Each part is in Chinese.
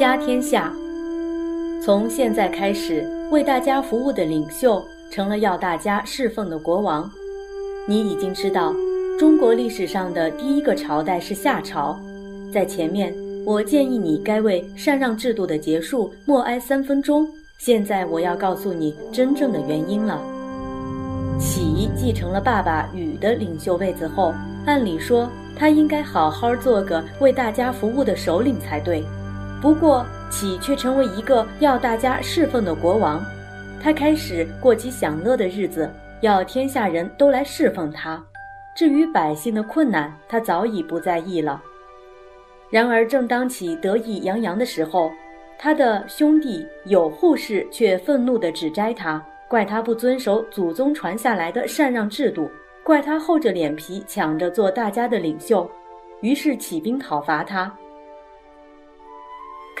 家天下。从现在开始，为大家服务的领袖成了要大家侍奉的国王。你已经知道，中国历史上的第一个朝代是夏朝。在前面，我建议你该为禅让制度的结束默哀三分钟。现在，我要告诉你真正的原因了。启继承了爸爸禹的领袖位子后，按理说他应该好好做个为大家服务的首领才对。不过，启却成为一个要大家侍奉的国王。他开始过起享乐的日子，要天下人都来侍奉他。至于百姓的困难，他早已不在意了。然而，正当启得意洋洋的时候，他的兄弟有护士却愤怒地指摘他。怪他不遵守祖宗传下来的禅让制度，怪他厚着脸皮抢着做大家的领袖，于是起兵讨伐他。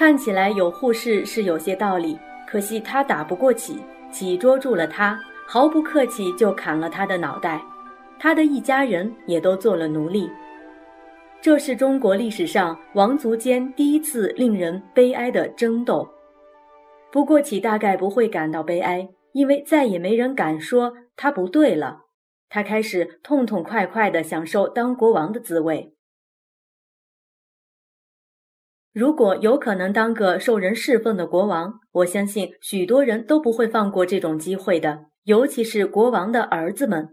看起来有护士是有些道理，可惜他打不过启，启捉住了他，毫不客气就砍了他的脑袋，他的一家人也都做了奴隶。这是中国历史上王族间第一次令人悲哀的争斗。不过启大概不会感到悲哀。因为再也没人敢说他不对了，他开始痛痛快快地享受当国王的滋味。如果有可能当个受人侍奉的国王，我相信许多人都不会放过这种机会的，尤其是国王的儿子们。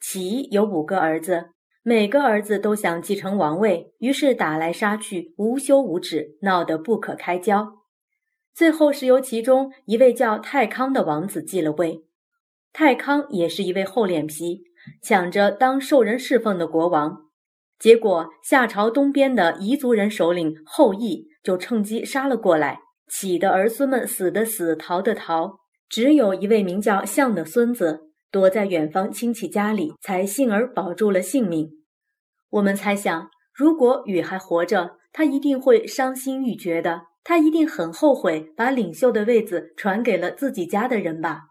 齐有五个儿子，每个儿子都想继承王位，于是打来杀去，无休无止，闹得不可开交。最后是由其中一位叫泰康的王子继了位，泰康也是一位厚脸皮，抢着当受人侍奉的国王。结果夏朝东边的彝族人首领后羿就趁机杀了过来，启的儿孙们死的死，逃的逃，只有一位名叫象的孙子躲在远方亲戚家里，才幸而保住了性命。我们猜想，如果禹还活着，他一定会伤心欲绝的。他一定很后悔把领袖的位子传给了自己家的人吧？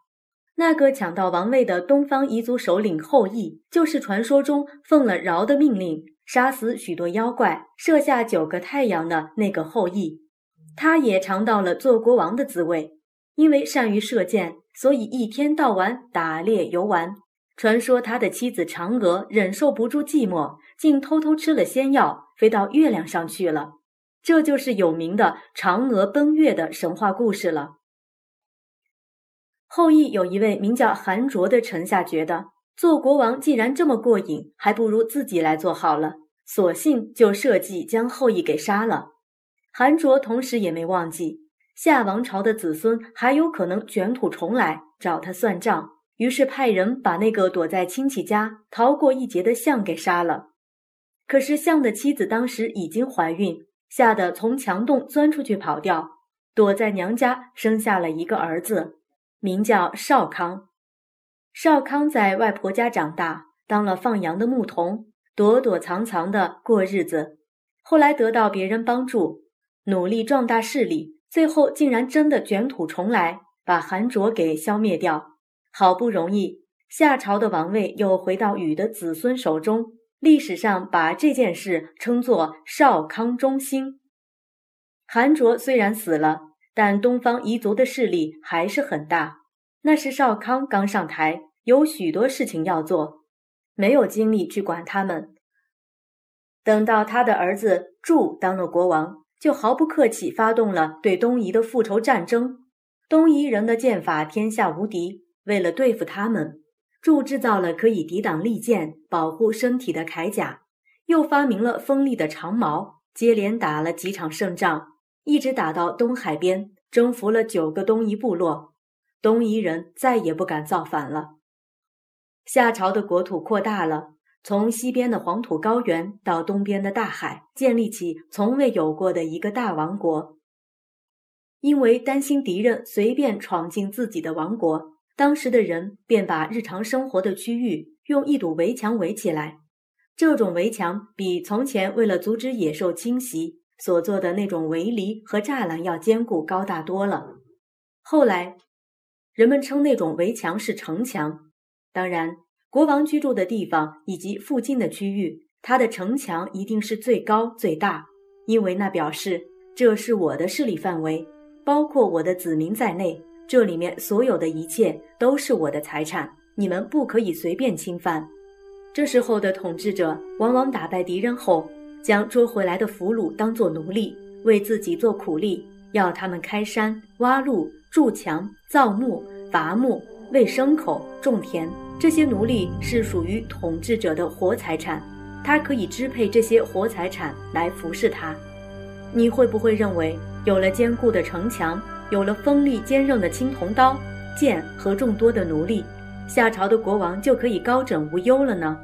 那个抢到王位的东方彝族首领后羿，就是传说中奉了尧的命令杀死许多妖怪、射下九个太阳的那个后羿。他也尝到了做国王的滋味，因为善于射箭，所以一天到晚打猎游玩。传说他的妻子嫦娥忍受不住寂寞，竟偷偷吃了仙药，飞到月亮上去了。这就是有名的嫦娥奔月的神话故事了。后羿有一位名叫韩卓的臣下，觉得做国王既然这么过瘾，还不如自己来做好了，索性就设计将后羿给杀了。韩卓同时也没忘记夏王朝的子孙还有可能卷土重来，找他算账，于是派人把那个躲在亲戚家逃过一劫的象给杀了。可是象的妻子当时已经怀孕。吓得从墙洞钻出去跑掉，躲在娘家生下了一个儿子，名叫少康。少康在外婆家长大，当了放羊的牧童，躲躲藏藏的过日子。后来得到别人帮助，努力壮大势力，最后竟然真的卷土重来，把韩卓给消灭掉。好不容易，夏朝的王位又回到禹的子孙手中。历史上把这件事称作少康中兴。韩卓虽然死了，但东方彝族的势力还是很大。那是少康刚上台，有许多事情要做，没有精力去管他们。等到他的儿子祝当了国王，就毫不客气发动了对东夷的复仇战争。东夷人的剑法天下无敌，为了对付他们。祝制造了可以抵挡利剑、保护身体的铠甲，又发明了锋利的长矛，接连打了几场胜仗，一直打到东海边，征服了九个东夷部落，东夷人再也不敢造反了。夏朝的国土扩大了，从西边的黄土高原到东边的大海，建立起从未有过的一个大王国。因为担心敌人随便闯进自己的王国。当时的人便把日常生活的区域用一堵围墙围起来，这种围墙比从前为了阻止野兽侵袭所做的那种围篱和栅栏要坚固高大多了。后来，人们称那种围墙是城墙。当然，国王居住的地方以及附近的区域，它的城墙一定是最高最大，因为那表示这是我的势力范围，包括我的子民在内，这里面所有的一切都是我的财产，你们不可以随便侵犯。这时候的统治者往往打败敌人后，将捉回来的俘虏当作奴隶，为自己做苦力，要他们开山、挖路、筑墙、造木、伐木、喂牲口、种田。这些奴隶是属于统治者的活财产。他可以支配这些活财产来服侍他。你会不会认为，有了坚固的城墙，有了锋利坚韧的青铜刀、剑和众多的奴隶，夏朝的国王就可以高枕无忧了呢？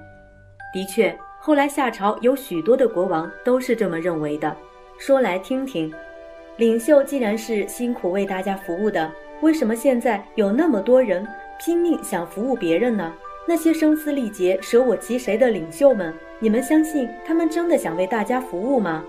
的确，后来夏朝有许多的国王都是这么认为的。说来听听，领袖既然是辛苦为大家服务的，为什么现在有那么多人拼命想服务别人呢？那些声嘶力竭、舍我其谁的领袖们，你们相信他们真的想为大家服务吗？